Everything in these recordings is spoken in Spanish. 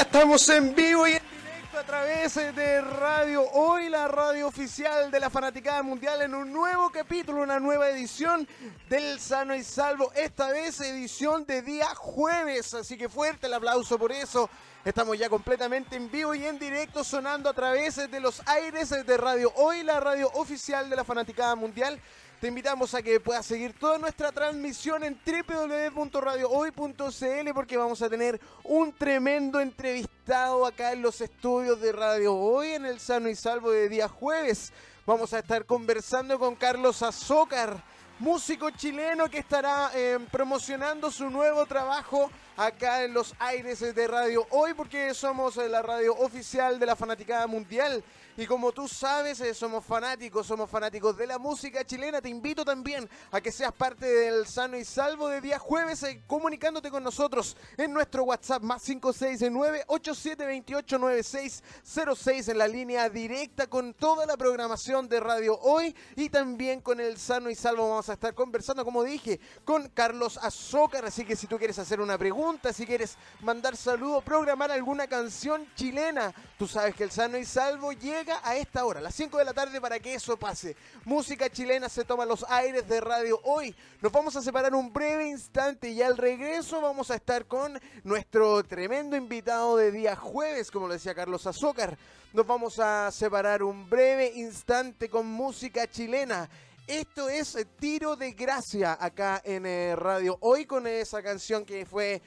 Estamos en vivo y en directo a través de Radio Hoy, la radio oficial de la Fanaticada Mundial, en un nuevo capítulo, una nueva edición del Sano y Salvo. Esta vez edición de día jueves, así que fuerte el aplauso por eso. Estamos ya completamente en vivo y en directo sonando a través de los aires de Radio Hoy, la radio oficial de la Fanaticada Mundial. Te invitamos a que puedas seguir toda nuestra transmisión en www.radiohoy.cl porque vamos a tener un tremendo entrevistado acá en los estudios de Radio Hoy en el Sano y Salvo de día jueves. Vamos a estar conversando con Carlos Azócar, músico chileno que estará eh, promocionando su nuevo trabajo acá en los aires de Radio Hoy porque somos eh, la radio oficial de la Fanaticada Mundial. Y como tú sabes, eh, somos fanáticos, somos fanáticos de la música chilena. Te invito también a que seas parte del Sano y Salvo de día jueves, eh, comunicándote con nosotros en nuestro WhatsApp más 569-8728-9606 en la línea directa con toda la programación de Radio Hoy y también con el Sano y Salvo. Vamos a estar conversando, como dije, con Carlos Azócar. Así que si tú quieres hacer una pregunta, si quieres mandar saludo, programar alguna canción chilena, tú sabes que el Sano y Salvo llega a esta hora, las 5 de la tarde, para que eso pase. Música chilena se toma los aires de radio hoy. Nos vamos a separar un breve instante y al regreso vamos a estar con nuestro tremendo invitado de día jueves, como lo decía Carlos Azócar. Nos vamos a separar un breve instante con música chilena. Esto es Tiro de Gracia acá en eh, Radio Hoy con esa canción que fue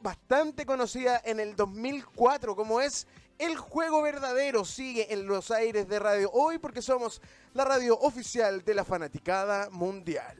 bastante conocida en el 2004 como es el juego verdadero sigue en los aires de Radio Hoy porque somos la radio oficial de la fanaticada mundial.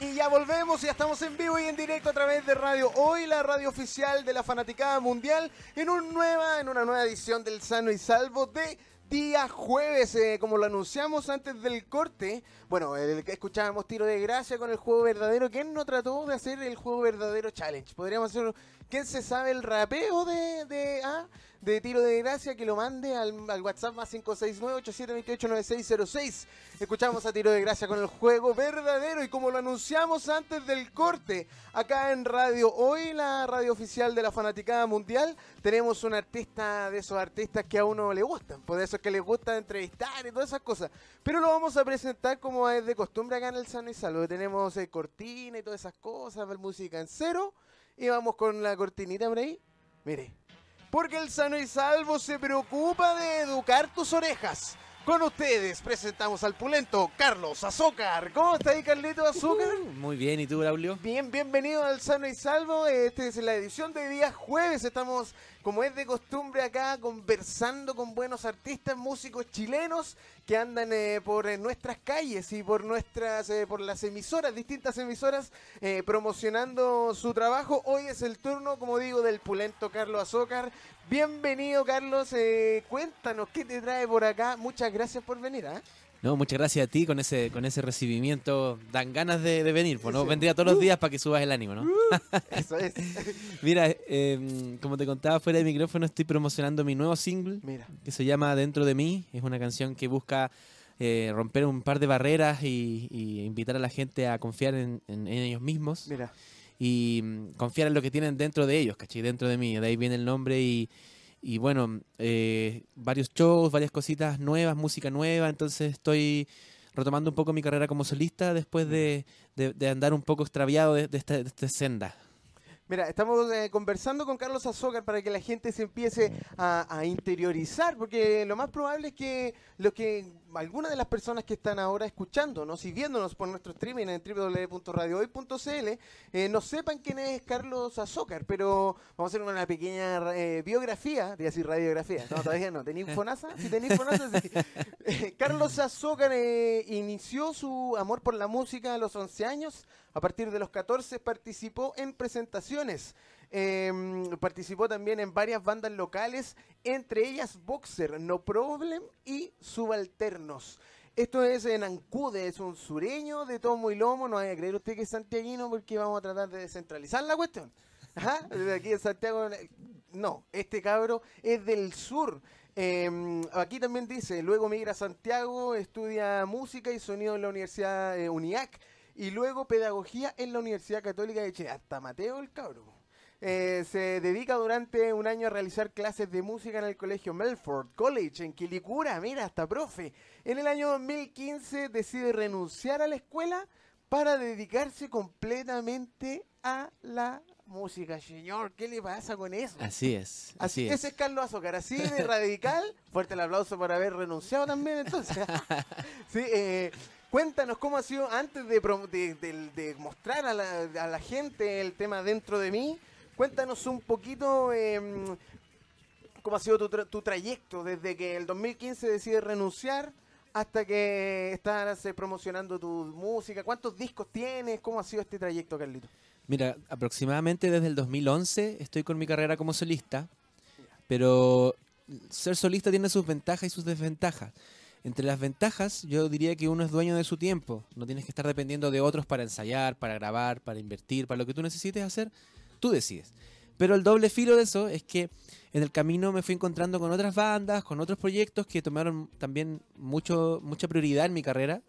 Y ya volvemos, ya estamos en vivo y en directo a través de Radio Hoy, la radio oficial de la fanaticada mundial, en, un nueva, en una nueva edición del Sano y Salvo de día jueves, eh, como lo anunciamos antes del corte. Bueno, escuchábamos tiro de gracia con el juego verdadero. ¿Quién no trató de hacer el juego verdadero challenge? Podríamos hacer. ¿Quién se sabe el rapeo de, de, ah, de tiro de gracia? Que lo mande al, al WhatsApp más 569-8728-9606. Escuchamos a tiro de gracia con el juego verdadero. Y como lo anunciamos antes del corte, acá en Radio Hoy, la radio oficial de la Fanaticada Mundial, tenemos un artista de esos artistas que a uno le gustan. Por eso es que les gusta entrevistar y todas esas cosas. Pero lo vamos a presentar como es de costumbre acá en el Sano y Salvo. Tenemos eh, cortina y todas esas cosas, música en cero. Y vamos con la cortinita por ahí. Mire. Porque el Sano y Salvo se preocupa de educar tus orejas. Con ustedes presentamos al pulento Carlos Azócar. ¿Cómo está ahí, Carlito Azócar? Uh, muy bien, ¿y tú, Braulio? Bien, bienvenido al Sano y Salvo. Esta es la edición de día jueves. Estamos, como es de costumbre, acá conversando con buenos artistas, músicos chilenos que andan eh, por eh, nuestras calles y por nuestras, eh, por las emisoras, distintas emisoras, promocionando su trabajo. Hoy es el turno, como digo, del pulento Carlos Azócar. Bienvenido, Carlos. Eh, cuéntanos qué te trae por acá. Muchas gracias por venir. ¿ah? No, muchas gracias a ti con ese, con ese recibimiento. Dan ganas de, de venir, pues no vendría todos los días para que subas el ánimo, ¿no? Eso es. Mira, eh, como te contaba fuera de micrófono, estoy promocionando mi nuevo single Mira. que se llama Dentro de mí. Es una canción que busca eh, romper un par de barreras y, y invitar a la gente a confiar en, en- en ellos mismos Mira. Y mm, confiar en lo que tienen dentro de ellos, ¿cachai? Dentro de mí. De ahí viene el nombre y, y bueno, eh, varios shows, varias cositas nuevas, música nueva. Entonces estoy retomando un poco mi carrera como solista después de, de- de andar un poco extraviado de, de esta, esta senda. Mira, estamos eh, conversando con Carlos Azócar para que la gente se empiece a, a interiorizar, porque lo más probable es que lo que algunas de las personas que están ahora escuchándonos y viéndonos por nuestro streaming en www.radiohoy.cl eh, no sepan quién es Carlos Azócar, pero vamos a hacer una pequeña eh, biografía, de radiografía, no, todavía no, ¿tenéis Fonasa? Si tenéis Fonasa, sí. Eh, Carlos Azócar eh, inició su amor por la música a los 11 años, a partir de los 14 participó en presentaciones. Eh, participó también en varias bandas locales, entre ellas Boxer, No Problem y Subalternos. Esto es en Ancude, es un sureño de tomo y lomo. No vaya a creer usted que es santiaguino porque vamos a tratar de descentralizar la cuestión. Aquí en Santiago. No, este cabro es del sur. Eh, aquí también dice, luego migra a Santiago, estudia música y sonido en la Universidad eh, UNIAC y luego pedagogía en la Universidad Católica de Chile. Hasta Mateo el cabro. Eh, se dedica durante un año a realizar clases de música en el colegio Melford College en Quilicura. Mira, hasta profe. En el año 2015 decide renunciar a la escuela para dedicarse completamente a la música. Señor, ¿qué le pasa con eso? Así es. Así, Así, ese es Carlos Azúcar, así de radical. Fuerte el aplauso por haber renunciado también, entonces. sí, eh, cuéntanos cómo ha sido antes de- de- de mostrar a la, a la gente el tema dentro de mí. Cuéntanos un poquito em, cómo ha sido tu, tra- tu trayecto desde que el 2015 decides renunciar hasta que estás eh, promocionando tu música. ¿Cuántos discos tienes? ¿Cómo ha sido este trayecto, Carlito? Mira, aproximadamente desde el 2011 estoy con mi carrera como solista, pero ser solista tiene sus ventajas y sus desventajas. Entre las ventajas, yo diría que uno es dueño de su tiempo. No tienes que estar dependiendo de otros para ensayar, para grabar, para invertir, para lo que tú necesites hacer, tú decides. Pero el doble filo de eso es que en el camino me fui encontrando con otras bandas, con otros proyectos que tomaron también mucho, mucha prioridad en mi carrera.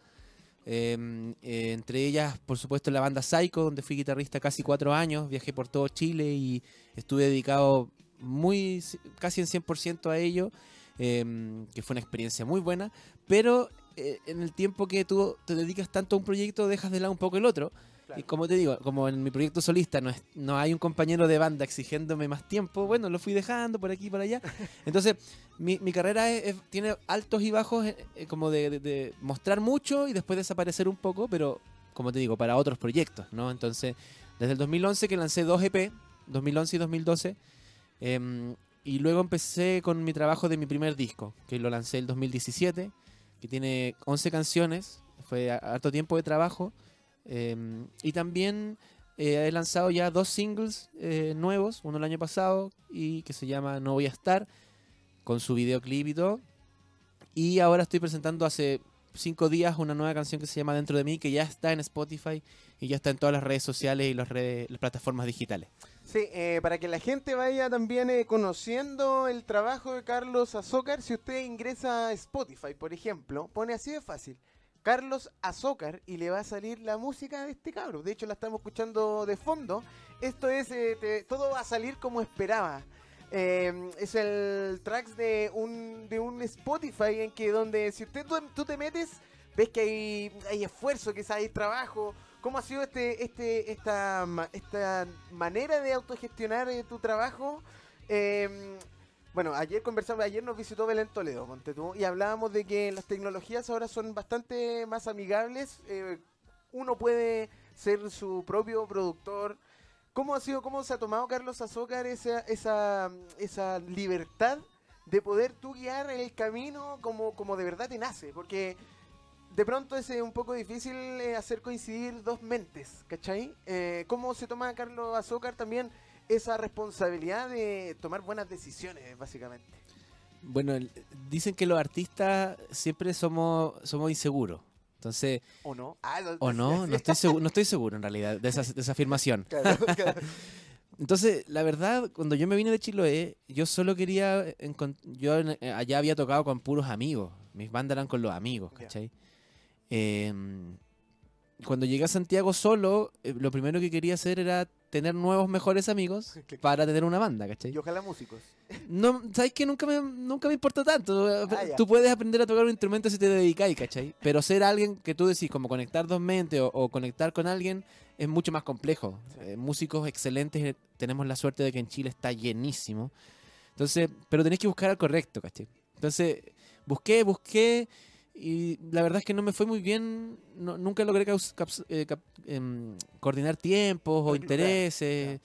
Eh, eh, entre ellas, por supuesto, la banda Psycho, donde fui guitarrista casi cuatro años, viajé por todo Chile y estuve dedicado muy, casi en 100% a ello, eh, que fue una experiencia muy buena, pero eh, en el tiempo que tú te dedicas tanto a un proyecto, dejas de lado un poco el otro. Claro. Y como te digo, como en mi proyecto solista no, es- no hay un compañero de banda exigiéndome más tiempo, bueno, lo fui dejando por aquí y por allá. Entonces, mi, mi carrera es- es- tiene altos y bajos, eh, eh, como de, de- de mostrar mucho y después desaparecer un poco, pero como te digo, para otros proyectos, ¿no? Entonces, desde el 2011 que lancé dos EP, 2011 y 2012, em, y luego empecé con mi trabajo de mi primer disco, que lo lancé el 2017, que tiene 11 canciones, fue harto tiempo de trabajo, em, y también eh, he lanzado ya dos singles eh, nuevos, uno el año pasado y que se llama No Voy a Estar, con su videoclip y todo. Y ahora estoy presentando hace cinco días una nueva canción que se llama Dentro de mí, que ya está en Spotify y ya está en todas las redes sociales y las, redes, las plataformas digitales. Sí, eh, para que la gente vaya también eh, conociendo el trabajo de Carlos Azócar, si usted ingresa a Spotify, por ejemplo, pone así de fácil, Carlos Azócar, y le va a salir la música de este cabro. De hecho, la estamos escuchando de fondo. Esto es, eh, todo va a salir como esperaba. Eh, es el tracks de un, de un Spotify en que donde si usted tú, te metes, ves que hay, hay esfuerzo, que hay trabajo. ¿Cómo ha sido este, este, esta, esta manera de autogestionar eh, tu trabajo? Bueno, ayer conversamos, ayer nos visitó Belén Toledo, ponte tú, y hablábamos de que las tecnologías ahora son bastante más amigables. eh, uno puede ser su propio productor. ¿Cómo ha sido, cómo se ha tomado Carlos Azócar esa, esa, esa libertad de poder tú guiar el camino como, como de verdad te nace? Porque de pronto es eh, un poco difícil eh, hacer coincidir dos mentes, ¿cachai? Eh, ¿Cómo se toma Carlos Azócar también esa responsabilidad de tomar buenas decisiones, básicamente? Bueno, dicen que los artistas siempre somos, somos inseguros. Entonces, ¿O no? Ah, o no, no estoy seguro, no estoy seguro en realidad de esa, de esa afirmación. Claro, claro. Entonces, la verdad, cuando yo me vine de Chiloé, yo solo quería. Yo eh, allá había tocado con puros amigos. Mis bandas eran con los amigos. ¿cachai? Em, cuando llegué a Santiago solo, eh, lo primero que quería hacer era tener nuevos mejores amigos para tener una banda, ¿cachai? Y ojalá músicos. No, ¿sabes que Nunca me, nunca me importa tanto. Ah, tú puedes aprender a tocar un instrumento si te dedicáis, ¿cachai? Pero ser alguien que tú decís, como conectar dos mentes o, o conectar con alguien, es mucho más complejo. Sí. Eh, músicos excelentes, eh, tenemos la suerte de que en Chile está llenísimo. Entonces, pero tenés que buscar al correcto, ¿cachai? Entonces, busqué, busqué, y la verdad es que no me fue muy bien. no- nunca logré eh, em, coordinar tiempos o intereses.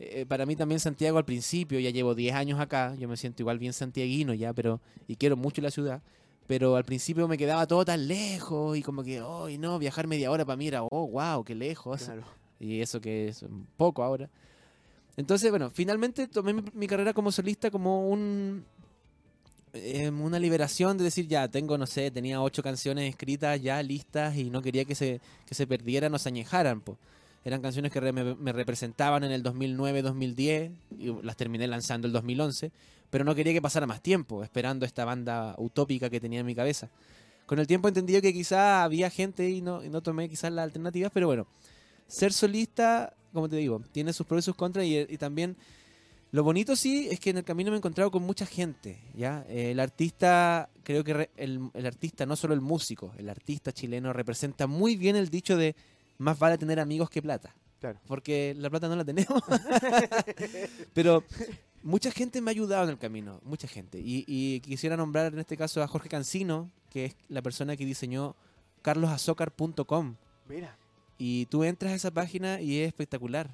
Eh, para mí también Santiago al principio, ya llevo 10 años acá, yo me siento igual bien santiaguino ya, pero y quiero mucho la ciudad, pero al principio me quedaba todo tan lejos y como que, oh, no, viajar media hora para mí era, oh, wow, qué lejos, Claro. y eso que es poco ahora. Entonces, bueno, finalmente tomé mi, mi carrera como solista como un eh, una liberación de decir, ya, tengo, no sé, tenía ocho canciones escritas ya listas y no quería que se, que se perdieran o se añejaran, po. Eran canciones que re- me, me representaban en el 2009-2010 y las terminé lanzando el 2011, pero no quería que pasara más tiempo esperando esta banda utópica que tenía en mi cabeza. Con el tiempo entendí que quizá había gente y no, y no tomé quizás las alternativas, pero bueno, ser solista como te digo, tiene sus pros y sus contras y, y también lo bonito sí es que en el camino me he encontrado con mucha gente, ¿ya? Eh, el artista, creo que re- el, el artista, no solo el músico, el artista chileno representa muy bien el dicho de más vale tener amigos que plata. Claro. Porque la plata no la tenemos. Pero mucha gente me ha ayudado en el camino, mucha gente. Y, y quisiera nombrar en este caso a Jorge Cancino, que es la persona que diseñó carlosazocar.com. Mira. Y tú entras a esa página y es espectacular.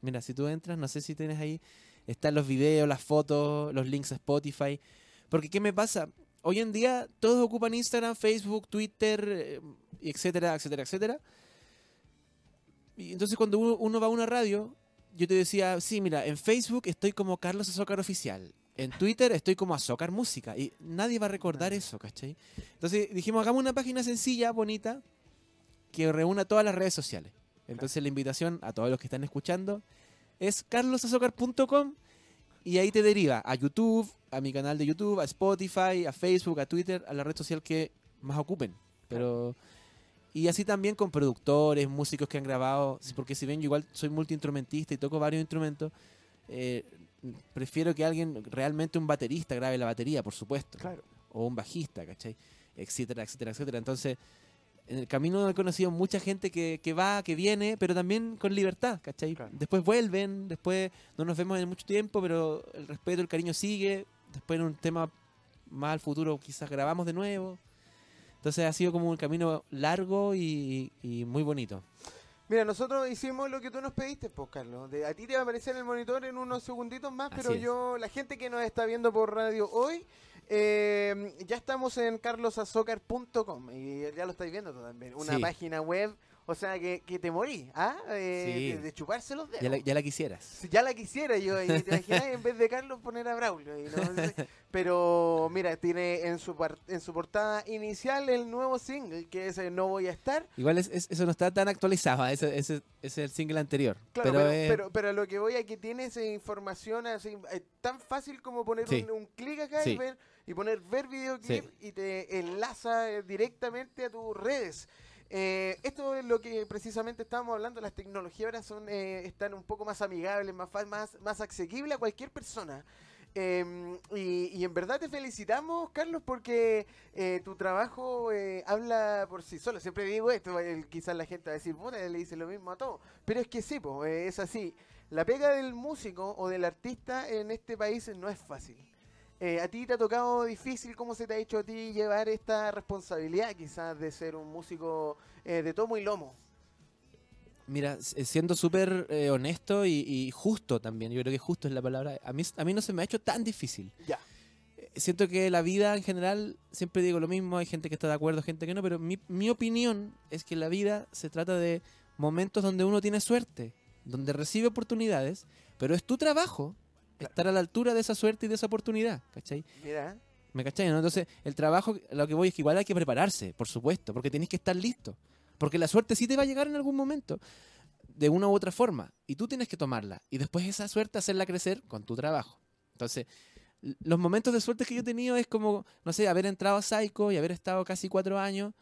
Mira, si tú entras, no sé si tienes ahí, están los videos, las fotos, los links a Spotify. Porque ¿qué me pasa? Hoy en día todos ocupan Instagram, Facebook, Twitter, eh, etcétera, etcétera, etcétera. Y entonces cuando uno, uno va a una radio, yo te decía, sí, mira, en Facebook estoy como Carlos Azócar Oficial. En Twitter estoy como Azócar Música. Y nadie va a recordar eso, ¿cachai? Entonces dijimos, hagamos una página sencilla, bonita, que reúna todas las redes sociales. Entonces la invitación a todos los que están escuchando es carlosazócar.com y ahí te deriva a YouTube, a mi canal de YouTube, a Spotify, a Facebook, a Twitter, a la red social que más ocupen. Pero y así también con productores, músicos que han grabado, porque si bien yo igual soy multiinstrumentista y toco varios instrumentos, eh, prefiero que alguien, realmente un baterista grabe la batería, por supuesto Claro. o un bajista, ¿cachai? Etcétera, etcétera, etcétera. Entonces, en el camino he conocido mucha gente que, que va, que viene, pero también con libertad, ¿cachai? Claro. Después vuelven, después no nos vemos en mucho tiempo, pero el respeto, el cariño sigue. Después en un tema más al futuro quizás grabamos de nuevo. Entonces ha sido como un camino largo y, y muy bonito. Mira, nosotros hicimos lo que tú nos pediste, pues, Carlos. De- a ti te va a aparecer el monitor en unos segunditos más, pero yo, la gente que nos está viendo por radio hoy, eh, ya estamos en carlosazocar.com y ya lo estáis viendo también. Una Sí. página web, o sea, que, que te morí, ¿ah? Eh, Sí. de, de chuparse los dedos. Ya la, ya la quisieras. Si ya la quisiera yo, y te imaginas en vez de Carlos poner a Braulio. y no sé. pero mira, tiene en su, par- en su portada inicial el nuevo single, que es eh, No Voy a Estar. Igual es- es- eso no está tan actualizado, ese, ese- ese es el single anterior. Claro, pero pero, pero, pero lo que voy a que tiene esa información así, eh, tan fácil como poner Sí. un, un clic acá y, ver, y poner ver videoclip y te enlaza eh, directamente a tus redes. Eh, esto es lo que precisamente estábamos hablando, las tecnologías ahora son, eh, están un poco más amigables, más, más, más asequibles a cualquier persona. Eh, y, y en verdad te felicitamos, Carlos, porque eh, tu trabajo eh, habla por sí solo. Siempre digo esto, eh, quizás la gente va a decir, puta, le dice lo mismo a todos. Pero es que sí, po, eh, es así. La pega del músico o del artista en este país no es fácil. Eh, ¿A ti te ha tocado difícil? ¿Cómo se te ha hecho a ti llevar esta responsabilidad quizás de ser un músico eh, de tomo y lomo? Mira, s- siendo súper eh, honesto y, y justo también, yo creo que justo es la palabra, a mí, a mí no se me ha hecho tan difícil. Ya. Eh, Siento que la vida en general, siempre digo lo mismo, hay gente que está de acuerdo, gente que no, pero mi, mi opinión es que la vida se trata de momentos donde uno tiene suerte, donde recibe oportunidades, pero es tu trabajo estar a la altura de esa suerte y de esa oportunidad, ¿cachai? Mira, ¿Me cachai? no? Entonces, el trabajo, lo que voy es que igual hay que prepararse, por supuesto, porque tenéis que estar listo. Porque la suerte sí te va a llegar en algún momento, de una u otra forma, y tú tienes que tomarla. Y después esa suerte hacerla crecer con tu trabajo. Entonces, los momentos de suerte que yo he tenido es como, no sé, haber entrado a Psycho y haber estado casi cuatro años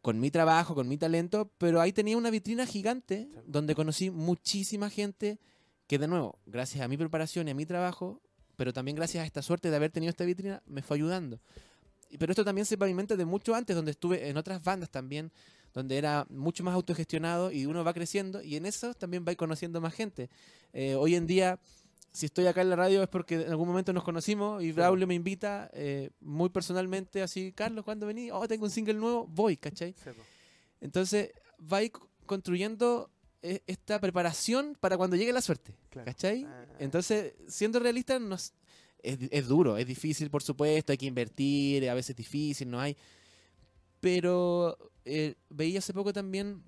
con mi trabajo, con mi talento, pero ahí tenía una vitrina gigante Sí. donde conocí muchísima gente que de nuevo, gracias a mi preparación y a mi trabajo, pero también gracias a esta suerte de haber tenido esta vitrina, me fue ayudando. Pero esto también se pavimenta de mucho antes, donde estuve en otras bandas también, donde era mucho más autogestionado y uno va creciendo y en eso también va conociendo más gente. Eh, hoy en día, si estoy acá en la radio es porque en algún momento nos conocimos y Braulio me invita eh, muy personalmente, así, Carlos, ¿cuándo vení? Oh, tengo un single nuevo, voy, ¿cachai? Entonces, va construyendo esta preparación para cuando llegue la suerte. Claro. ¿Cachai? Ah. Entonces, siendo realista, nos, es, es duro, es difícil, por supuesto, hay que invertir, a veces es difícil, no hay. Pero eh, veía hace poco también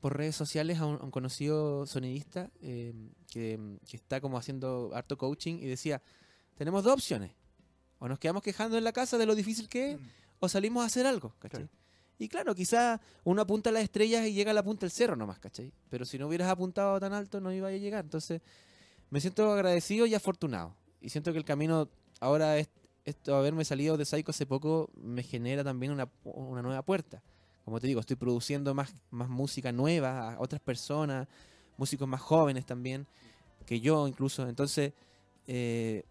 por redes sociales a un, a un conocido sonidista eh, que, que está como haciendo harto coaching y decía, tenemos dos opciones. O nos quedamos quejando en la casa de lo difícil que es, o salimos a hacer algo, ¿cachai? Claro. Y claro, quizá uno apunta a las estrellas y llega a la punta del cerro nomás, ¿cachai? Pero si no hubieras apuntado tan alto no iba a llegar. Entonces, me siento agradecido y afortunado. Y siento que el camino ahora, es, esto haberme salido de Psycho hace poco, me genera también una, una nueva puerta. Como te digo, estoy produciendo más, más música nueva a otras personas, músicos más jóvenes también, que yo incluso. Entonces, eh,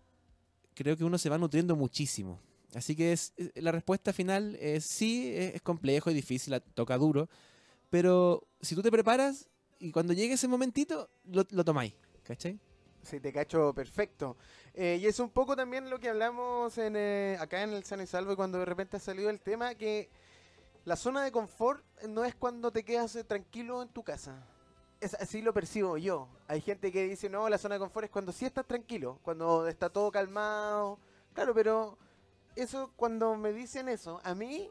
creo que uno se va nutriendo muchísimo. Así que es, la respuesta final es sí, es, complejo y difícil, toca duro, pero si tú te preparas y cuando llegue ese momentito, lo, lo tomáis, ¿cachai? Sí, te cacho perfecto. Eh, y es un poco también lo que hablamos en, eh, acá en el San y Salvo cuando de repente ha salido el tema que la zona de confort no es cuando te quedas eh, tranquilo en tu casa. Es, así lo percibo yo. Hay gente que dice, no, la zona de confort es cuando sí estás tranquilo, cuando está todo calmado. Claro, pero eso, cuando me dicen eso, a mí,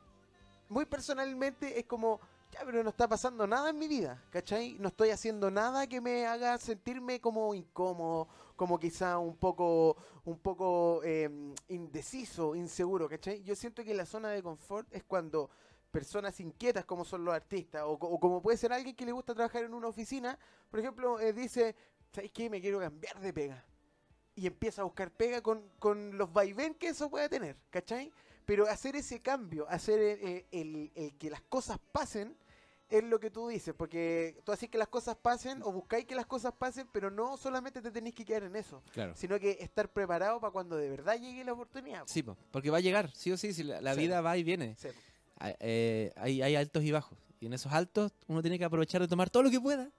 muy personalmente, es como, ya, pero no está pasando nada en mi vida, ¿cachai? No estoy haciendo nada que me haga sentirme como incómodo, como quizá un poco, un poco eh, indeciso, inseguro, ¿cachai? Yo siento que la zona de confort es cuando personas inquietas como son los artistas, o como puede ser alguien que le gusta trabajar en una oficina, por ejemplo, eh, dice, ¿sabes qué? Me quiero cambiar de pega. Y empieza a buscar pega con, con los vaivén que eso puede tener, ¿cachai? Pero hacer ese cambio, hacer eh, eh, el, el que las cosas pasen, es lo que tú dices, porque tú haces que las cosas pasen o buscáis que las cosas pasen, pero no solamente te tenéis que quedar en eso, Claro. sino que estar preparado para cuando de verdad llegue la oportunidad. po. Sí, po, porque va a llegar, sí o sí, si la, la Sí. vida va y viene. Sí. Ah, eh, hay, hay altos y bajos. Y en esos altos uno tiene que aprovechar de tomar todo lo que pueda.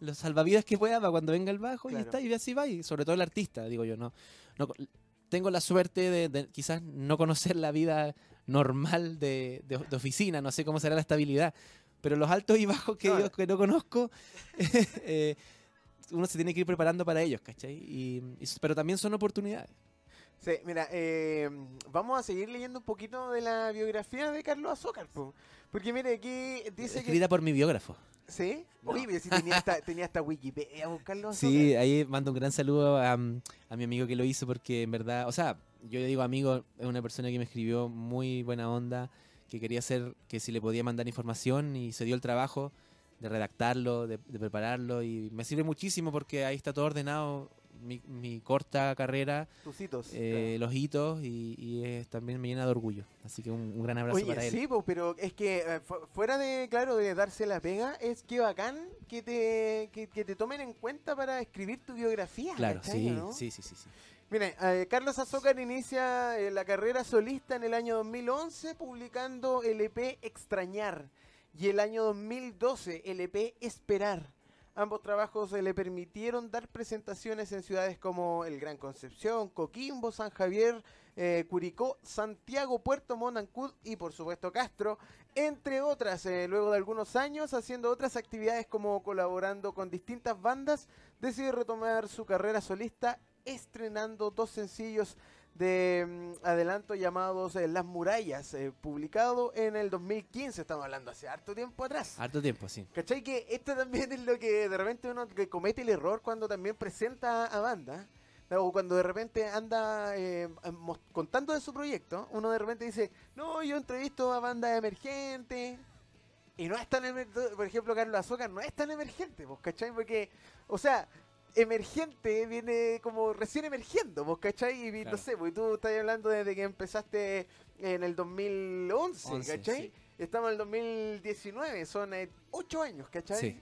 Los salvavidas que pueda para cuando venga el bajo y está, y así va. Y sobre todo el artista, digo yo, no. no tengo la suerte de, de quizás no conocer la vida normal de, de- de oficina, no sé cómo será la estabilidad. Pero los altos y bajos que, yo, que no conozco, eh, uno se tiene que ir preparando para ellos, ¿cachai? Y, y- pero también son oportunidades. Sí, mira, eh, vamos a seguir leyendo un poquito de la biografía de Carlos Azócar, po. porque mire, aquí dice que... Escrita por mi biógrafo. ¿Sí? No. Oye, si tenía hasta, tenía hasta Wikipedia, buscarlo Sí, ahí mando un gran saludo a, a mi amigo que lo hizo porque en verdad, o sea, yo le digo amigo, es una persona que me escribió muy buena onda, que quería hacer, que si le podía mandar información y se dio el trabajo de redactarlo, de, de prepararlo y me sirve muchísimo porque ahí está todo ordenado, mi, mi corta carrera, Tus hitos. eh, los hitos y, y es- también me llena de orgullo. Así que un, un gran abrazo Oye, para él. sí, po, pero es que eh, fu- fuera de, claro, de darse la pega, es que bacán que te, que, que te tomen en cuenta para escribir tu biografía. Claro, ¿cachai, sí, no? sí, sí, sí, sí. Mire, eh, Carlos Azócar inicia eh, la carrera solista en el año 2011 publicando el EP Extrañar y el año 2012 el EP Esperar. Ambos trabajos eh, le permitieron dar presentaciones en ciudades como El Gran Concepción, Coquimbo, San Javier, eh, Curicó, Santiago, Puerto Monancud y por supuesto Castro, entre otras. eh, luego de algunos años haciendo otras actividades como colaborando con distintas bandas, decide retomar su carrera solista estrenando dos sencillos de mm, adelanto llamados eh, Las Murallas, eh, publicado en el 2015, estamos hablando hace harto tiempo atrás. Harto tiempo, sí. ¿Cachai? Que esto también es lo que de repente uno que comete el error cuando también presenta a banda. O cuando de repente anda eh, contando de su proyecto, uno de repente dice, no, yo entrevisto a bandas emergentes. Y no es tan emergente, por ejemplo, Carlos Azúcar no es tan emergente, pues, ¿cachai? Porque, o sea, emergente viene como recién emergiendo, pues, ¿cachai? Y no sé, pues tú estás hablando desde que empezaste en el 2011, Once, ¿cachai? sí. Estamos en el 2019, son eh, ocho años, ¿cachai? Sí.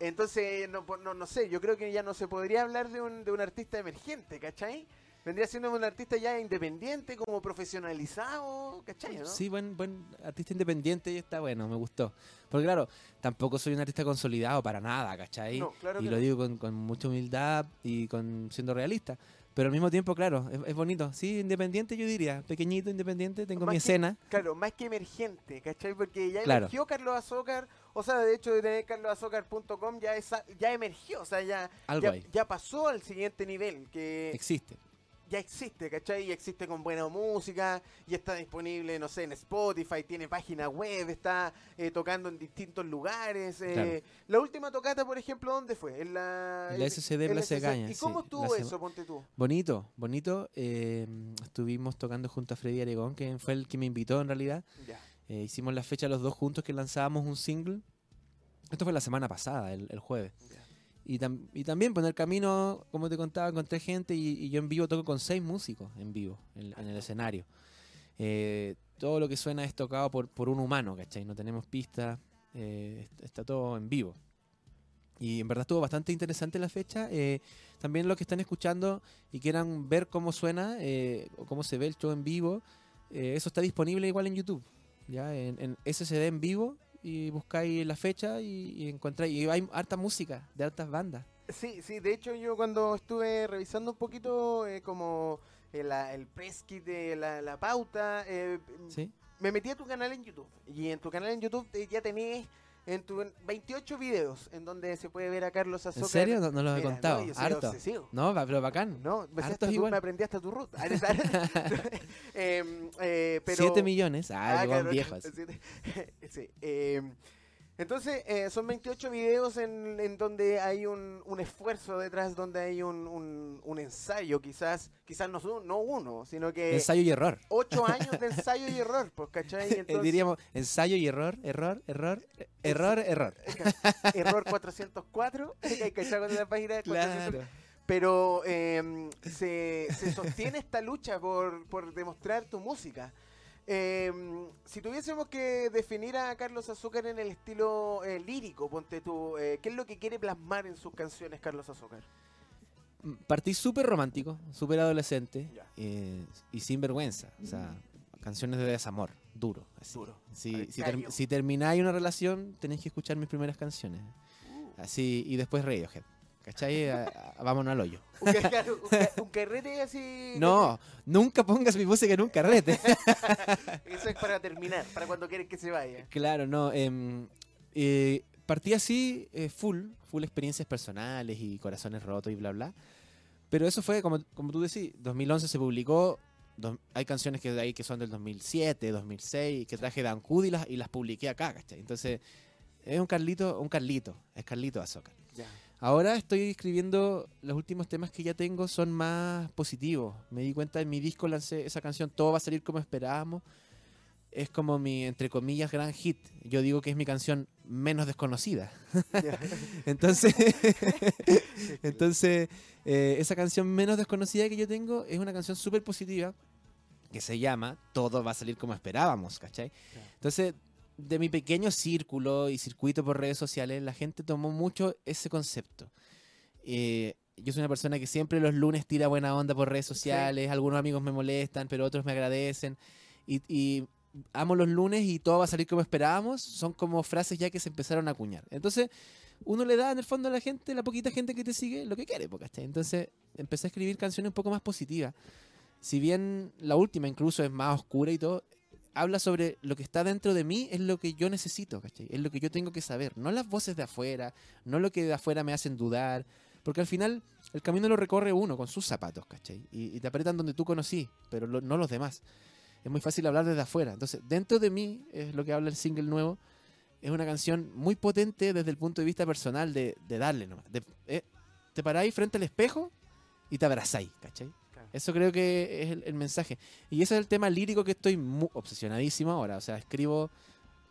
Entonces, no, no, no sé, yo creo que ya no se podría hablar de un, de un artista emergente, ¿cachai? Vendría siendo un artista ya independiente, como profesionalizado, ¿cachai? ¿no? Sí, buen, buen artista independiente y está bueno, me gustó. Porque claro, tampoco soy un artista consolidado para nada, ¿cachai? No, claro y que lo no. digo con, con mucha humildad y con siendo realista. Pero al mismo tiempo, claro, es, es bonito. Sí, independiente yo diría, pequeñito, independiente, tengo Más mi que- escena. Claro, más que emergente, ¿cachai? Porque ya Claro. emergió Carlos Azócar, o sea, de hecho de tener carlosazócar.com ya, esa- ya emergió, o sea, ya, Algo ya, ahí. ya pasó al siguiente nivel, que Existe. Ya existe, ¿cachai? Y existe con buena música, y está disponible, no sé, en Spotify, tiene página web, está eh, tocando en distintos lugares. eh, Claro. La última tocata, por ejemplo, ¿dónde fue? En la, En la SCD Plaza de Gaña, ¿Y cómo sí, estuvo eso, ponte tú? Bonito, bonito. eh, estuvimos tocando junto a Freddy Aregón, que fue el que me invitó en realidad. Ya. Eh, hicimos la fecha los dos juntos que lanzábamos un single. Esto fue la semana pasada, el, el jueves. ya. Y, tam- y también por el camino, como te contaba, encontré gente y, y yo en vivo toco con seis músicos en vivo, en, el escenario. Eh, todo lo que suena es tocado por, por un humano, ¿cachai? No tenemos pistas, eh, est- está todo en vivo. Y en verdad estuvo bastante interesante la fecha. Eh, también los que están escuchando y quieran ver cómo suena o cómo se ve el show en vivo, eso está disponible igual en YouTube. Ya en, en en vivo y buscáis la fecha y, y encontráis. Y hay harta música de hartas bandas. Sí, sí, de hecho yo cuando estuve revisando un poquito eh, como eh, el press kit de la, la pauta, eh, ¿Sí? me metí a tu canal en YouTube. Y en tu canal en YouTube eh, ya tenés en tu 28 videos en donde se puede ver a Carlos Azócar. ¿En serio? No, no los he Mira, contado. no, yo soy Harto. obsesivo. No, pero bacán. No, hasta tu- igual. me aprendí hasta tu ruta. Em, eh, pero... 7 millones. Ah, Ah, claro, siete- sí, em, entonces, eh, son 28 videos en, en donde hay un, un esfuerzo detrás, donde hay un, un- un ensayo, quizás, quizás no, no uno, sino que Ensayo y error. ocho años de ensayo y error, pues, ¿cachai? Eh, Entonces, Diríamos ensayo y error, error, error, eh, error, error. error 404, ¿hay cachado con la página de 404? Claro. Pero em, se, se sostiene esta lucha por, por demostrar tu música. Em, si tuviésemos que definir a Carlos Azúcar en el estilo eh, lírico, ponte tú, eh, ¿qué es lo que quiere plasmar en sus canciones Carlos Azúcar? Mm, Partí súper romántico, súper adolescente eh, y sin vergüenza. O sea, canciones de desamor, duro. así. Duro. Si, si, ter- si termináis una relación, tenéis que escuchar mis primeras canciones. Así, y después Radiohead. ¿Cachai? A- a- vámonos al hoyo. Un, ca- claro, un ca- un carrete así. No, nunca pongas mi música en un carrete. Eso es para terminar, para cuando quieres que se vaya. Claro, no. em, eh, partí así, eh, full, full experiencias personales y corazones rotos y bla, bla. Pero eso fue, como, como tú decís, 2011 se publicó. dos- hay canciones que de ahí que son del 2007, 2006, que traje de Ancud y las, y las publiqué acá, ¿cachai? Entonces, es un Carlito, un Carlito, es Carlito Azócar. Ya. Ahora estoy escribiendo, los últimos temas que ya tengo son más positivos. Me di cuenta en mi disco lancé esa canción, todo va a salir como esperábamos. Es como mi, entre comillas, gran hit. Yo digo que es mi canción menos desconocida. Entonces, entonces eh, esa canción menos desconocida que yo tengo es una canción súper positiva que se llama Todo va a salir como esperábamos, ¿cachai? Entonces, de mi pequeño círculo y circuito por redes sociales, la gente tomó mucho ese concepto. Eh, yo soy una persona que siempre los lunes tira buena onda por redes sociales, algunos amigos me molestan, pero otros me agradecen. Y, y amo los lunes y todo va a salir como esperábamos, son como frases ya que se empezaron a acuñar. Entonces, uno le da en el fondo a la gente, la poquita gente que te sigue, lo que quiere, ¿cachai? Entonces, empecé a escribir canciones un poco más positivas. Si bien la última incluso es más oscura y todo, habla sobre lo que está dentro de mí, es lo que yo necesito, ¿cachai? Es lo que yo tengo que saber, no las voces de afuera, no lo que de afuera me hacen dudar, porque al final el camino lo recorre uno con sus zapatos, ¿cachai? Y, y te apretan donde tú conocí, pero no los demás. Es muy fácil hablar desde afuera. Entonces, dentro de mí, es lo que habla el single nuevo, es una canción muy potente desde el punto de vista personal de, de darle nomás. De- eh, te paráis frente al espejo y te abrazáis, ¿cachai? Eso creo que es el, el mensaje. Y ese es el tema lírico que estoy obsesionadísimo ahora. O sea, escribo,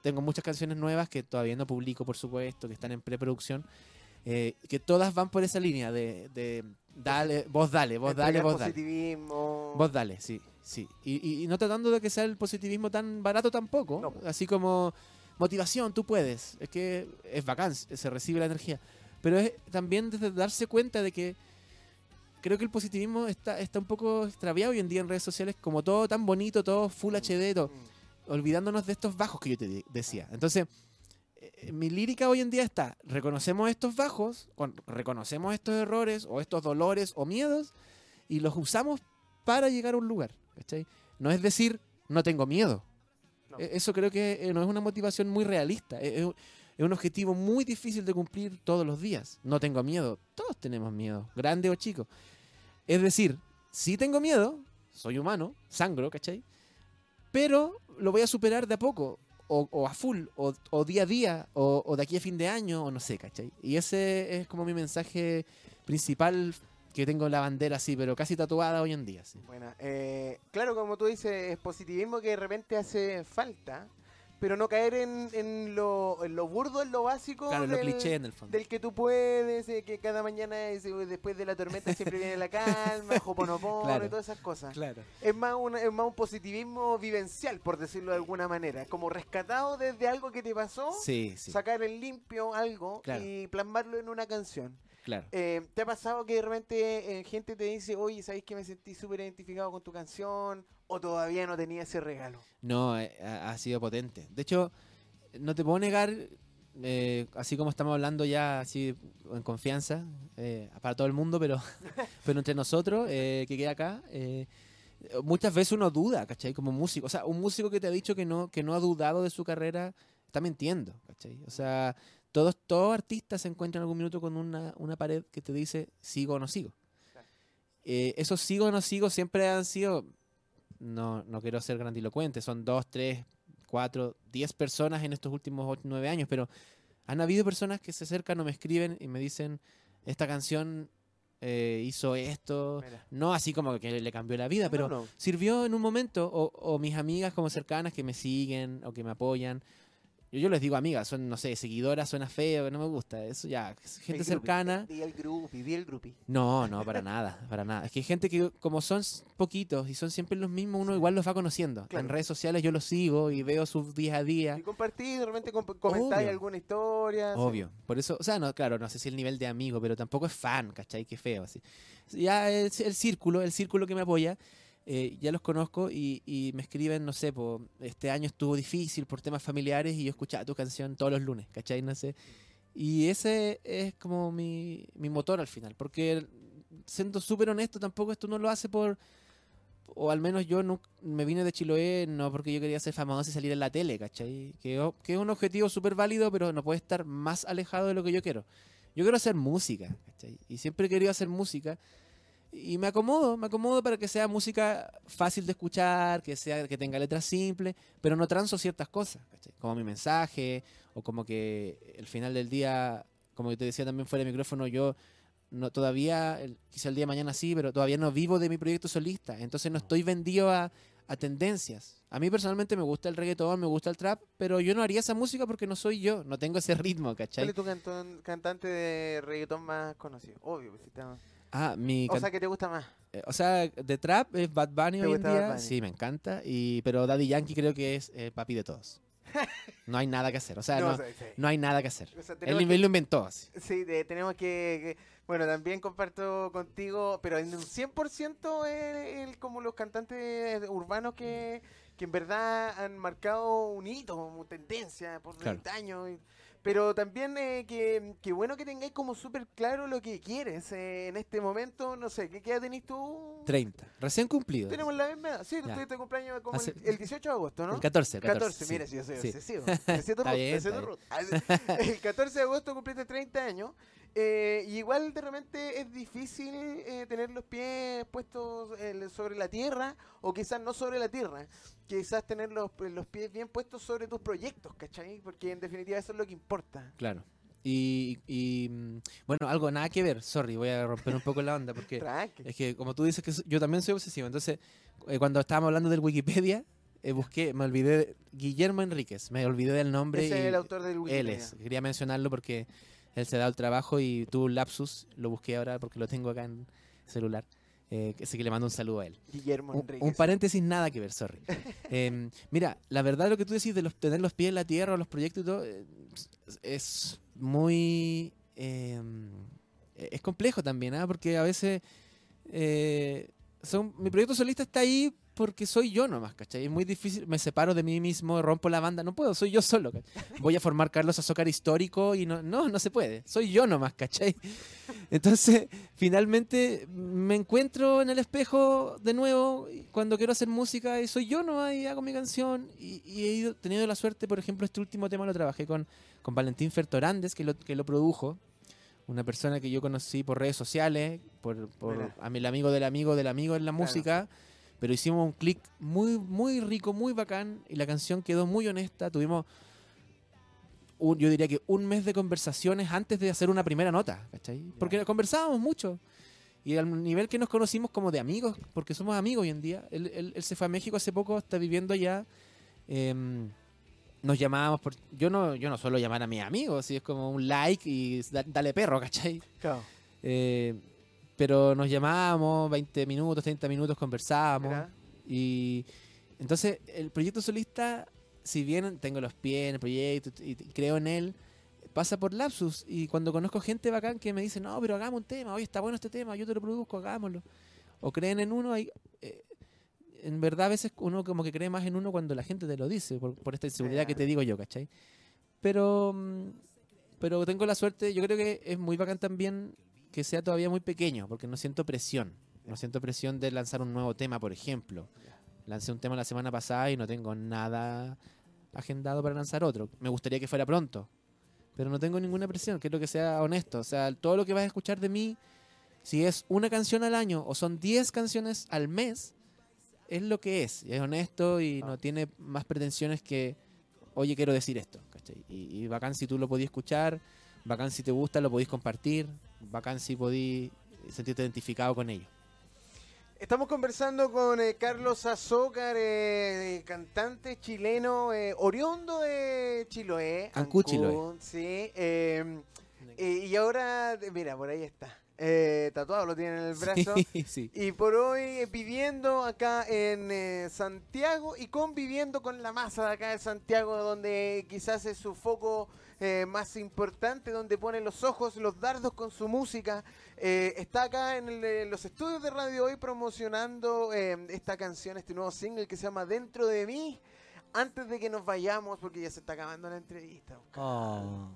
tengo muchas canciones nuevas que todavía no publico, por supuesto, que están en preproducción, eh, que todas van por esa línea de, de dale, vos dale, vos dale, vos dale. positivismo. Vos dale, sí, sí. Y, y- y no tratando de que sea el positivismo tan barato tampoco. No. Así como motivación, tú puedes. Es que es bacán, se recibe la energía. Pero es también desde darse cuenta de que creo que el positivismo está, está un poco extraviado hoy en día en redes sociales, como todo tan bonito, todo full HD, todo, Mm. olvidándonos de estos bajos que yo te decía. Entonces, eh, mi lírica hoy en día está, reconocemos estos bajos, con- reconocemos estos errores o estos dolores o miedos y los usamos para llegar a un lugar. ¿cachai? No es decir, no tengo miedo. No. E- Eso creo que eh, no es una motivación muy realista. Es, es un- objetivo muy difícil de cumplir todos los días. No tengo miedo. Todos tenemos miedo, grande o chico. Es decir, sí tengo miedo, soy humano, sangro, ¿cachai? Pero lo voy a superar de a poco, o, a full, o, día a día, o, de aquí a fin de año, o no sé, ¿cachai? Y ese es como mi mensaje principal que tengo la bandera así, pero casi tatuada hoy en día. sí. Buena. Eh, claro, como tú dices, es positivismo que de repente hace falta, pero no caer en, en, lo, en lo burdo, en lo básico. Claro, lo del, cliché en el fondo. del que tú puedes, eh, que cada mañana es, eh, después de la tormenta siempre viene la calma, Hoponopono Claro. y todas esas cosas. Claro. Es más, una- es más un positivismo vivencial, por decirlo de alguna manera. Como rescatado desde algo que te pasó, Sí, sí, sacar en limpio algo Claro. y plasmarlo en una canción. claro. Eh, ¿Te ha pasado que de repente eh, gente te dice, oye, ¿sabes que me sentí súper identificado con tu canción? ¿O todavía no tenía ese regalo? No, eh, ha, sido potente. De hecho, no te puedo negar, eh, así como estamos hablando ya así en confianza, eh, para todo el mundo, pero, pero entre nosotros, eh, que queda acá, muchas veces uno duda, ¿cachai? Como músico. O sea, un músico que te ha dicho que no, que no ha dudado de su carrera, está mintiendo, ¿cachai? O sea, todos, todos artistas se encuentran en algún minuto con una, una pared que te dice sigo o no sigo. Claro. Esos sigo o no sigo siempre han sido, no, no quiero ser grandilocuente, son dos, tres, cuatro, diez personas en estos últimos ocho, nueve años, pero han habido personas que se acercan o me escriben y me dicen, esta canción eh, hizo esto, Mira. no así como que le cambió la vida, pero No, no. sirvió en un momento, o, o mis amigas como cercanas que me siguen o que me apoyan. Yo, yo les digo amigas, son, no sé, seguidoras, suena feo, no me gusta. Eso ya, gente El cercana. Di el groupie, di el groupie. No, no, para nada, para nada. Es que hay gente que como son poquitos y son siempre los mismos, uno igual los va conociendo. Claro. En redes sociales yo los sigo y veo sus día a día. Y compartí, de repente com- comentáis alguna historia. sí. Obvio. Por eso, o sea, no, claro, no sé si el nivel de amigo, pero tampoco es fan, ¿cachai? Qué feo, así. Ya el, el círculo, el círculo que me apoya, eh, ya los conozco y, y me escriben, no sé, po, este año estuvo difícil por temas familiares y yo escuchaba tu canción todos los lunes, ¿cachai? No sé. Y ese es como mi, mi motor al final, porque siendo súper honesto, tampoco esto no lo hace por... O al menos yo no, me vine de Chiloé no porque yo quería ser famoso y salir en la tele, ¿cachai? Que, que es un objetivo súper válido, pero no puede estar más alejado de lo que yo quiero. Yo quiero hacer música, ¿cachai? Y siempre he querido hacer música. Y me acomodo, me acomodo para que sea música fácil de escuchar, que sea que tenga letras simples, pero no transo ciertas cosas, ¿cachai? Como mi mensaje, o como que el final del día, como yo te decía también fuera de micrófono, yo no todavía, el- quizá el día de mañana sí, pero todavía no vivo de mi proyecto solista, entonces no estoy vendido a, a tendencias. A mí personalmente me gusta el reggaetón, me gusta el trap, pero yo no haría esa música porque no soy yo, no tengo ese ritmo, ¿Cuál ¿cachai? es tu cantón- cantante de reggaetón más conocido? Obvio. pues, si está- Ah, mi O sea, que te gusta más? Eh, O sea, de trap es Bad Bunny ¿Te hoy en día. Bunny? Sí, me encanta. Y, pero Daddy Yankee creo que es el papi de todos. No hay nada que hacer. O sea, no, o sea, sí. no hay nada que hacer. O sea, tenemos nivel lo inventó. así. que- sí, de- tenemos que, que- Bueno, también comparto contigo, pero en un 100% el, el- como los cantantes urbanos que, que en verdad han marcado un hito, una tendencia por Claro. 20 años. y- pero también eh, que, que bueno que tengáis como súper claro lo que quieres eh, en este momento. No sé, ¿qué edad tenés tú? 30. Recién cumplido. Tenemos la misma edad. Sí, tú tuviste cumpleaños como Hace- el, el 18 de agosto, ¿no? El 14. El 14, 14, sí. mira, si yo soy Sí. obsesivo. Me siento. Ah, El 14 de agosto cumpliste 30 años. Eh, y igual de repente es difícil eh, tener los pies puestos eh, sobre la tierra, o quizás no sobre la tierra, quizás tener los, los pies bien puestos sobre tus proyectos, ¿cachai? Porque en definitiva eso es lo que importa. Claro. Y, y, mm, bueno, algo nada que ver. Sorry, voy a romper un poco la onda porque es que como tú dices que yo también soy obsesivo. Entonces, eh, cuando estábamos hablando del Wikipedia, eh, busqué, me olvidé de Guillermo Enríquez, me olvidé del nombre. Ese es el autor del Él Wikipedia. es. Quería mencionarlo porque él se ha dado el trabajo y tuvo un lapsus. Lo busqué ahora porque lo tengo acá en celular. Eh, así que le mando un saludo a él. Guillermo Un, un paréntesis, nada que ver, sorry. Em, mira, la verdad lo que tú decís de los, tener los pies en la tierra, los proyectos y todo, eh, es muy... em, es complejo también, ¿ah? Porque a veces... eh, son, mi proyecto solista está ahí porque soy yo nomás, ¿cachai? Es muy difícil, me separo de mí mismo, rompo la banda, no puedo, soy yo solo, ¿cachai? Voy a formar Carlos Azócar histórico y no, no, no se puede, soy yo nomás, ¿cachai? Entonces, finalmente me encuentro en el espejo de nuevo cuando quiero hacer música y soy yo nomás y hago mi canción y, y he ido, tenido la suerte, por ejemplo, este último tema lo trabajé con, con Valentín Fertorandes, que lo, que lo produjo, una persona que yo conocí por redes sociales, por, por a mi- el amigo del amigo del amigo en la Claro. música, pero hicimos un clic muy, muy rico, muy bacán y la canción quedó muy honesta. Tuvimos, un- yo diría que un mes de conversaciones antes de hacer una primera nota, ¿cachai? Porque conversábamos mucho. Y al nivel que nos conocimos como de amigos, porque somos amigos hoy en día. Él, él- él se fue a México hace poco, está viviendo allá. em, nos llamábamos por... Yo no, yo no suelo llamar a mis amigos, si es como un like y da- dale perro, ¿cachai? Claro. Eh, pero nos llamábamos 20 minutos, 30 minutos, conversábamos. Y entonces el proyecto solista, si bien tengo los pies en el proyecto y, creo en él, pasa por lapsus. Y cuando conozco gente bacán que me dice, no, pero hagamos un tema, oye, está bueno este tema, yo te lo produzco, hagámoslo. O creen en uno, hay, eh, en verdad a veces uno como que cree más en uno cuando la gente te lo dice, por, por esta inseguridad que te digo yo, ¿cachai? Pero, mm, pero tengo la suerte, yo creo que es muy bacán también que sea todavía muy pequeño, porque no siento presión. No siento presión de lanzar un nuevo tema, por ejemplo. Lancé un tema la semana pasada y no tengo nada agendado para lanzar otro. Me gustaría que fuera pronto, pero no tengo ninguna presión, quiero que sea honesto. O sea, todo lo que vas a escuchar de mí, si es una canción al año o son 10 canciones al mes, es lo que es. Y es honesto y no tiene más pretensiones que, oye, quiero decir esto. ¿cachai? Y, y bacán si tú lo podías escuchar, bacán si te gusta, lo podís compartir, bacán si podís sentirte identificado con ello. Estamos conversando con eh, Carlos Azócar, eh, cantante chileno, eh, oriundo de Chiloé. Ancud, Chiloé. Sí. eh, eh, y ahora, mira, por ahí está. Tatuado lo tiene en el brazo. Sí, sí. Y por hoy viviendo acá en Santiago y conviviendo con la masa de acá de Santiago, donde quizás es su foco eh, más importante, donde pone los ojos, los dardos con su música. Eh, está acá en el- eh, los estudios de Radio Hoy promocionando esta canción, este nuevo single que se llama Dentro de mí. Antes de que nos vayamos, porque ya se está acabando la entrevista. Oh.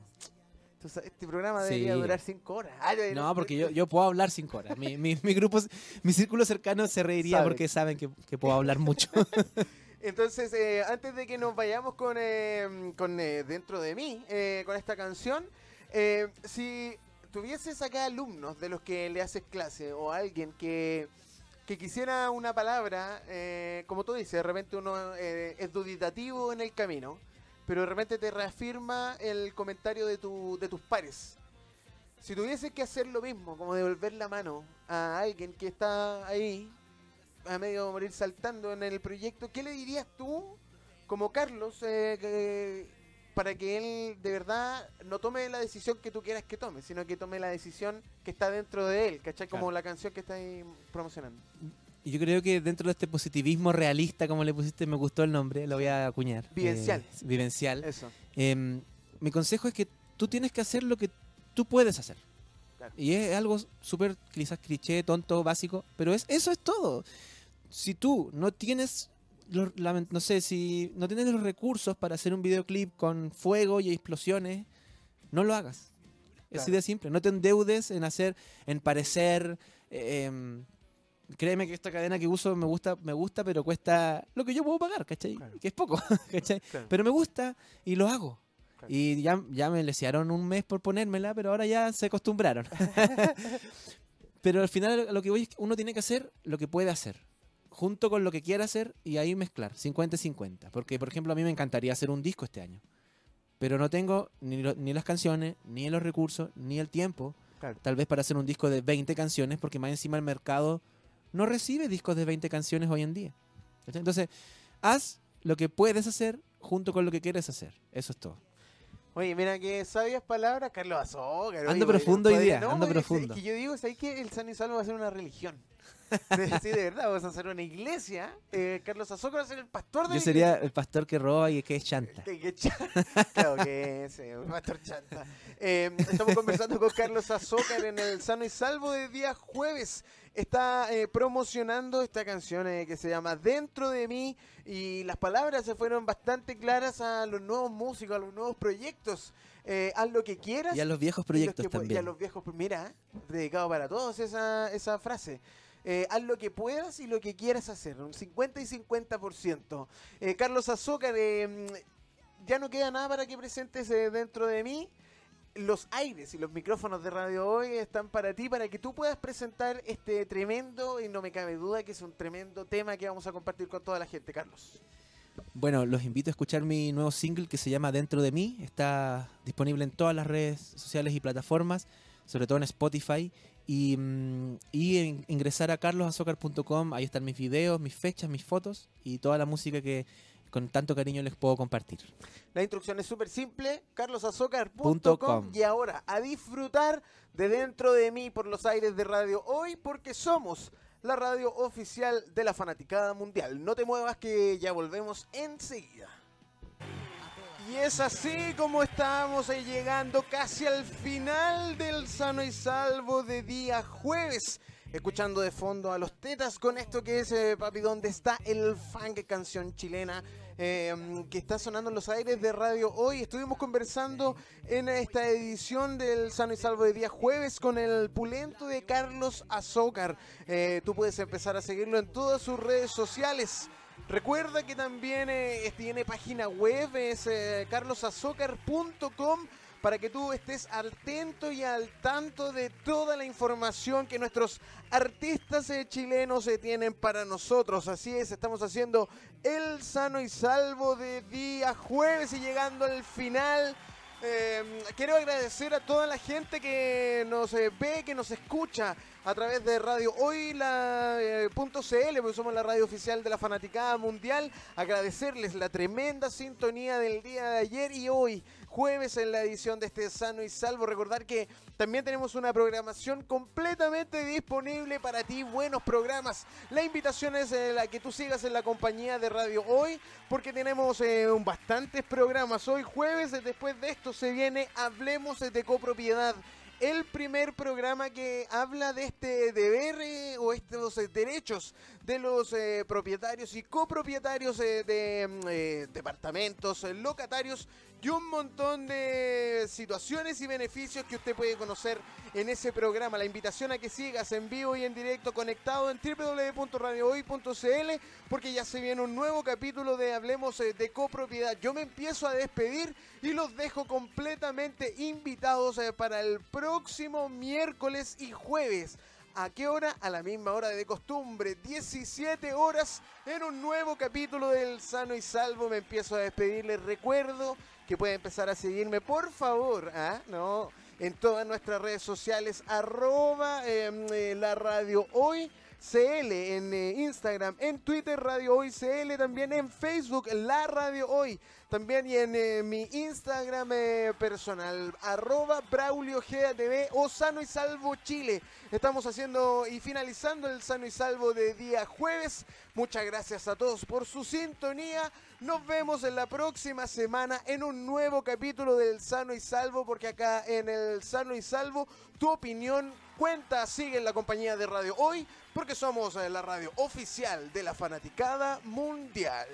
Este programa Sí. debería durar cinco horas. Ah, No, porque yo, yo puedo hablar cinco horas. Mi, mi, mi grupo, mi círculo cercano se reiría Sabe. porque saben que, que puedo hablar mucho. Entonces, eh, antes de que nos vayamos con, eh, con eh, Dentro de mí, eh, con esta canción, eh, si tuvieses acá alumnos de los que le haces clase o alguien que, que quisiera una palabra, como tú dices, de repente uno es duditativo en el camino, pero de repente te reafirma el comentario de, tu, de tus pares. Si tuvieses que hacer lo mismo, como devolver la mano a alguien que está ahí, a medio morir saltando en el proyecto, ¿qué le dirías tú, como Carlos, eh, que- para que él de verdad no tome la decisión que tú quieras que tome, sino que tome la decisión que está dentro de él, ¿cachai? Como Claro. la canción que está ahí promocionando. Yo creo que dentro de este positivismo realista, como le pusiste, me gustó el nombre, lo voy a acuñar. Vivencial. Eh, vivencial. Eso. Em, mi consejo es que tú tienes que hacer lo que tú puedes hacer. Claro. Y es algo súper quizás cliché, tonto, básico, pero es eso es todo. Si tú no tienes, los- no sé, si no tienes los recursos para hacer un videoclip con fuego y explosiones, no lo hagas. Es así de simple. No te endeudes en hacer, en parecer. eh, em, créeme que esta cadena que uso me gusta, me gusta, pero cuesta lo que yo puedo pagar, ¿cachai? Claro. Que es poco, ¿cachai? Claro. Pero me gusta y lo hago. Y ya, ya me lesearon un mes por ponérmela, pero ahora ya se acostumbraron. pero al final lo que voy es que uno tiene que hacer lo que puede hacer, junto con lo que quiera hacer y ahí mezclar, 50-50. Porque, por ejemplo, a mí me encantaría hacer un disco este año, pero no tengo ni, lo- ni las canciones, ni los recursos, ni el tiempo, Claro. tal vez para hacer un disco de 20 canciones, porque más encima el mercado no recibe discos de 20 canciones hoy en día. Entonces, haz lo que puedes hacer junto con lo que quieres hacer. Eso es todo. Oye, mira qué sabias palabras, Carlos Azócar. Ando oye, profundo hoy podría- día, no, ando profundo. Es que yo digo, ¿sabes que El San y Salvo va a ser una religión? De- sí, de verdad, vamos a hacer una iglesia. Eh, Carlos Azócar va a ser el pastor de Yo la sería iglesia. el pastor que roba y que es chanta. Que- que claro que sí, un pastor chanta. Eh, estamos conversando con Carlos Azócar en el Sano y Salvo de día jueves. Está eh, promocionando esta canción eh, que se llama Dentro de mí y las palabras se fueron bastante claras a los nuevos músicos, a los nuevos proyectos. Eh, haz lo que quieras Y a los viejos y los proyectos que pu- Y a también. los viejos, mira, dedicado para todos esa, esa frase. Eh, haz lo que puedas y lo que quieras hacer, un 50 y 50%. Eh, Carlos Azúcar, eh, ya no queda nada para que presentes eh, dentro de mí. Los aires y los micrófonos de Radio Hoy están para ti, para que tú puedas presentar este tremendo, y no me cabe duda que es un tremendo tema que vamos a compartir con toda la gente, Carlos. Bueno, los invito a escuchar mi nuevo single que se llama Dentro de mí. Está disponible en todas las redes sociales y plataformas, sobre todo en Spotify. Y, mm, y ingresar a carlosazocar.com, ahí están mis videos, mis fechas, mis fotos y toda la música que con tanto cariño les puedo compartir. La instrucción es súper simple, carlosazócar.com com. y ahora a disfrutar de dentro de mí por los aires de Radio Hoy porque somos la radio oficial de la fanaticada mundial. No te muevas que ya volvemos enseguida. Y es así como estamos llegando casi al final del sano y salvo de día jueves. Escuchando de fondo a los tetas con esto que es, eh, papi, ¿dónde está el funk canción chilena? eh, que está sonando en los aires de radio hoy. Estuvimos conversando en esta edición del Sano y Salvo de día jueves con el pulento de Carlos Azócar. Eh, tú puedes empezar a seguirlo en todas sus redes sociales. Recuerda que también eh, tiene página web, es eh, carlosazócar.com para que tú estés atento y al tanto de toda la información que nuestros artistas eh, chilenos eh, tienen para nosotros. Así es, estamos haciendo el sano y salvo de día jueves y llegando al final. Eh, quiero agradecer a toda la gente que nos ve, que nos escucha a través de Radio Hoy la, eh, somos la radio oficial de la Fanaticada Mundial. Agradecerles la tremenda sintonía del día de ayer y hoy, jueves en la edición de este Sano y Salvo. Recordar que también tenemos una programación completamente disponible para ti, buenos programas. La invitación es eh, la que tú sigas en la compañía de Radio Hoy, porque tenemos eh, bastantes programas. Hoy jueves, después de esto se viene Hablemos de copropiedad. El primer programa que habla de este deber eh, o estos eh, derechos de los eh, propietarios y copropietarios de mm, departamentos, locatarios y un montón de situaciones y beneficios que usted puede conocer en ese programa. La invitación a que sigas en vivo y en directo conectado en www.radiohoy.cl porque ya se viene un nuevo capítulo de Hablemos eh, de copropiedad. Yo me empiezo a despedir y los dejo completamente invitados eh, para el próximo miércoles y jueves. ¿A qué hora? A la misma hora de costumbre, 17 horas en un nuevo capítulo del Sano y Salvo. Me empiezo a despedir. Les recuerdo que pueden empezar a seguirme, por favor, ¿ah? No, en todas nuestras redes sociales, arroba em, eh, la radio hoy. CL en eh, Instagram, en Twitter Radio Hoy CL, también en Facebook La Radio Hoy, también y en eh, mi Instagram eh, personal, arroba Braulio GATV o Sano y Salvo Chile. Estamos haciendo y finalizando el Sano y Salvo de día jueves. Muchas gracias a todos por su sintonía. Nos vemos en la próxima semana en un nuevo capítulo del Sano y Salvo, porque acá en el Sano y Salvo tu opinión cuenta, sigue en la compañía de Radio Hoy, porque somos eh, la radio oficial de la fanaticada mundial.